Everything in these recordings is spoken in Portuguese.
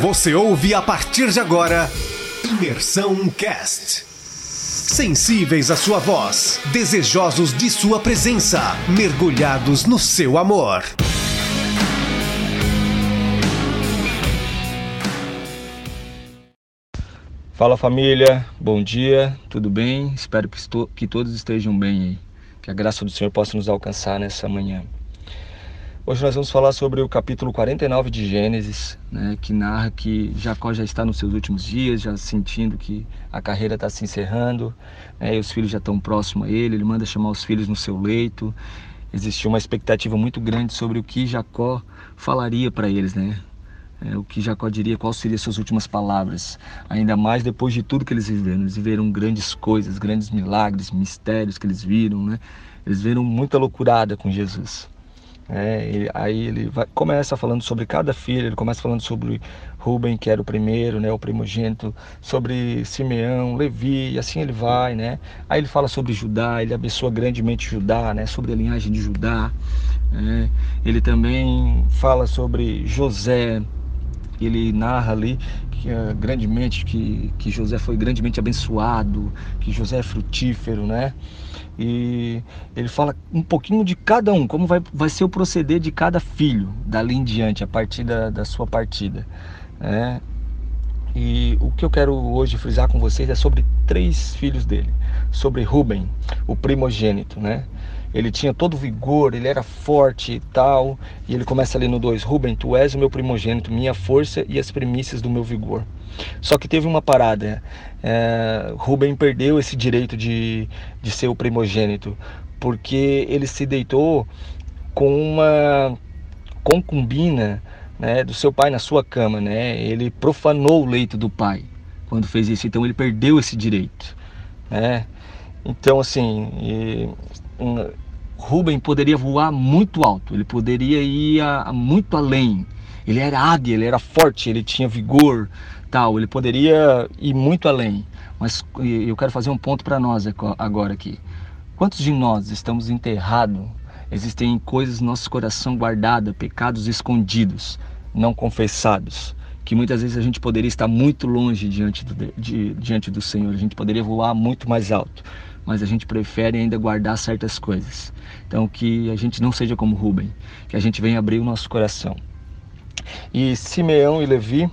Você ouve a partir de agora Imersão Cast. Sensíveis à sua voz, desejosos de sua presença, mergulhados no seu amor. Fala família, bom dia, tudo bem? Espero que, estou, que todos estejam bem aí. Que a graça do Senhor possa nos alcançar nessa manhã. Hoje nós vamos falar sobre o capítulo 49 de Gênesis, né, que narra que Jacó já está nos seus últimos dias, já sentindo que a carreira está se encerrando, né, e os filhos já estão próximos a ele, ele manda chamar os filhos no seu leito. Existia uma expectativa muito grande sobre o que Jacó falaria para eles, né? É, o que Jacó diria, quais seriam suas últimas palavras, ainda mais depois de tudo que eles viveram. Eles viveram grandes coisas, grandes milagres, mistérios que eles viram, né? Eles viram muita loucurada com Jesus. É, ele, aí ele vai, começa falando sobre cada filho, ele começa falando sobre Rubem, que era o primeiro, né, o primogênito, sobre Simeão, Levi, e assim ele vai, né? Aí ele fala sobre Judá, ele abençoa grandemente Judá, né, sobre a linhagem de Judá. Né? Ele também fala sobre José, ele narra ali que, uh, grandemente que, que José foi grandemente abençoado, que José é frutífero, né? E ele fala um pouquinho de cada um, como vai, vai ser o proceder de cada filho dali em diante, a partir da, da sua partida. Né? E o que eu quero hoje frisar com vocês é sobre três filhos dele. Sobre Rubem, o primogênito, né? Ele tinha todo o vigor, ele era forte e tal. E ele começa ali no 2: Rubem, tu és o meu primogênito, minha força e as primícias do meu vigor. Só que teve uma parada. É, Rubem perdeu esse direito de, de ser o primogênito, porque ele se deitou com uma concubina né, do seu pai na sua cama. Né? Ele profanou o leito do pai quando fez isso, então ele perdeu esse direito. Né? Então, assim, e, um, Rubem poderia voar muito alto, ele poderia ir a, a muito além. Ele era águia, ele era forte, ele tinha vigor, tal, ele poderia ir muito além. Mas eu quero fazer um ponto para nós agora aqui. Quantos de nós estamos enterrados? Existem coisas no nosso coração guardadas, pecados escondidos, não confessados, que muitas vezes a gente poderia estar muito longe diante do, de, diante do Senhor, a gente poderia voar muito mais alto, mas a gente prefere ainda guardar certas coisas. Então que a gente não seja como Rubem, que a gente venha abrir o nosso coração. E Simeão e Levi,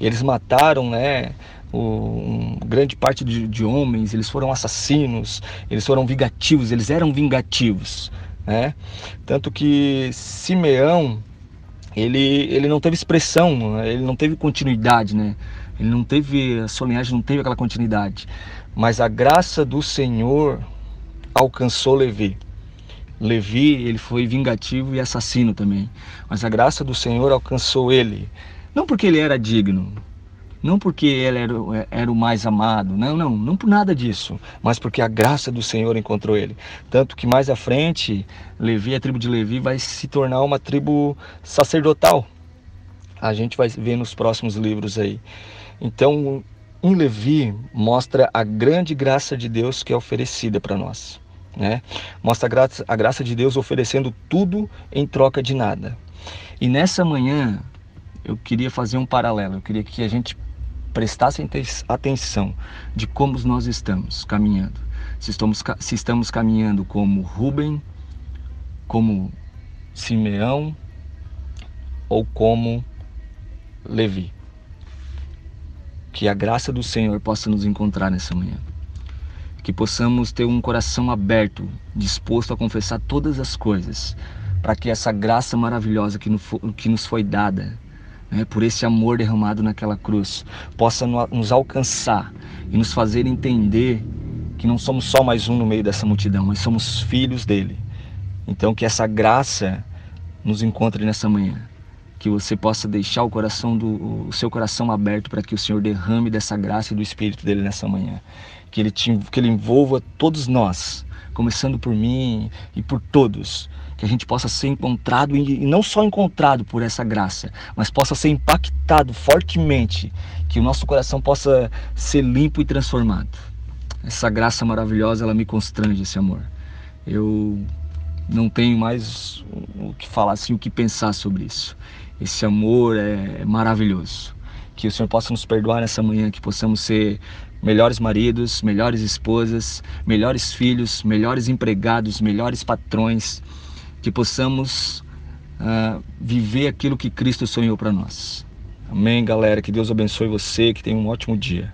eles mataram, né? Um, grande parte de, de homens, eles foram assassinos, eles foram vingativos, eles eram vingativos, né? Tanto que Simeão, ele, ele não teve expressão, ele não teve continuidade, né? Ele não teve, a sua linhagem não teve aquela continuidade. Mas a graça do Senhor alcançou Levi. Levi, ele foi vingativo e assassino também. Mas a graça do Senhor alcançou ele. Não porque ele era digno, não porque ele era, era o mais amado, não, não, não por nada disso, mas porque a graça do Senhor encontrou ele. Tanto que mais à frente, Levi, a tribo de Levi, vai se tornar uma tribo sacerdotal. A gente vai ver nos próximos livros aí. Então, em Levi, mostra a grande graça de Deus que é oferecida para nós. Né? Mostra a graça, a graça de Deus oferecendo tudo em troca de nada. E nessa manhã, eu queria fazer um paralelo, eu queria que a gente prestasse atenção de como nós estamos caminhando. Se estamos, se estamos caminhando como Rubem, como Simeão ou como Levi. Que a graça do Senhor possa nos encontrar nessa manhã. Que possamos ter um coração aberto, disposto a confessar todas as coisas, para que essa graça maravilhosa que nos foi dada né, por esse amor derramado naquela cruz, possa nos alcançar e nos fazer entender que não somos só mais um no meio dessa multidão, mas somos filhos dele. Então que essa graça nos encontre nessa manhã, que você possa deixar o coração do o seu coração aberto para que o Senhor derrame dessa graça e do espírito dele nessa manhã, que ele te, que ele envolva todos nós, começando por mim e por todos, que a gente possa ser encontrado e não só encontrado por essa graça, mas possa ser impactado fortemente, que o nosso coração possa ser limpo e transformado. Essa graça maravilhosa, ela me constrange esse amor. Eu não tenho mais o que falar assim, o que pensar sobre isso. Esse amor é maravilhoso. Que o Senhor possa nos perdoar nessa manhã, que possamos ser melhores maridos, melhores esposas, melhores filhos, melhores empregados, melhores patrões, que possamos uh, viver aquilo que Cristo sonhou para nós. Amém, galera. Que Deus abençoe você, que tenha um ótimo dia.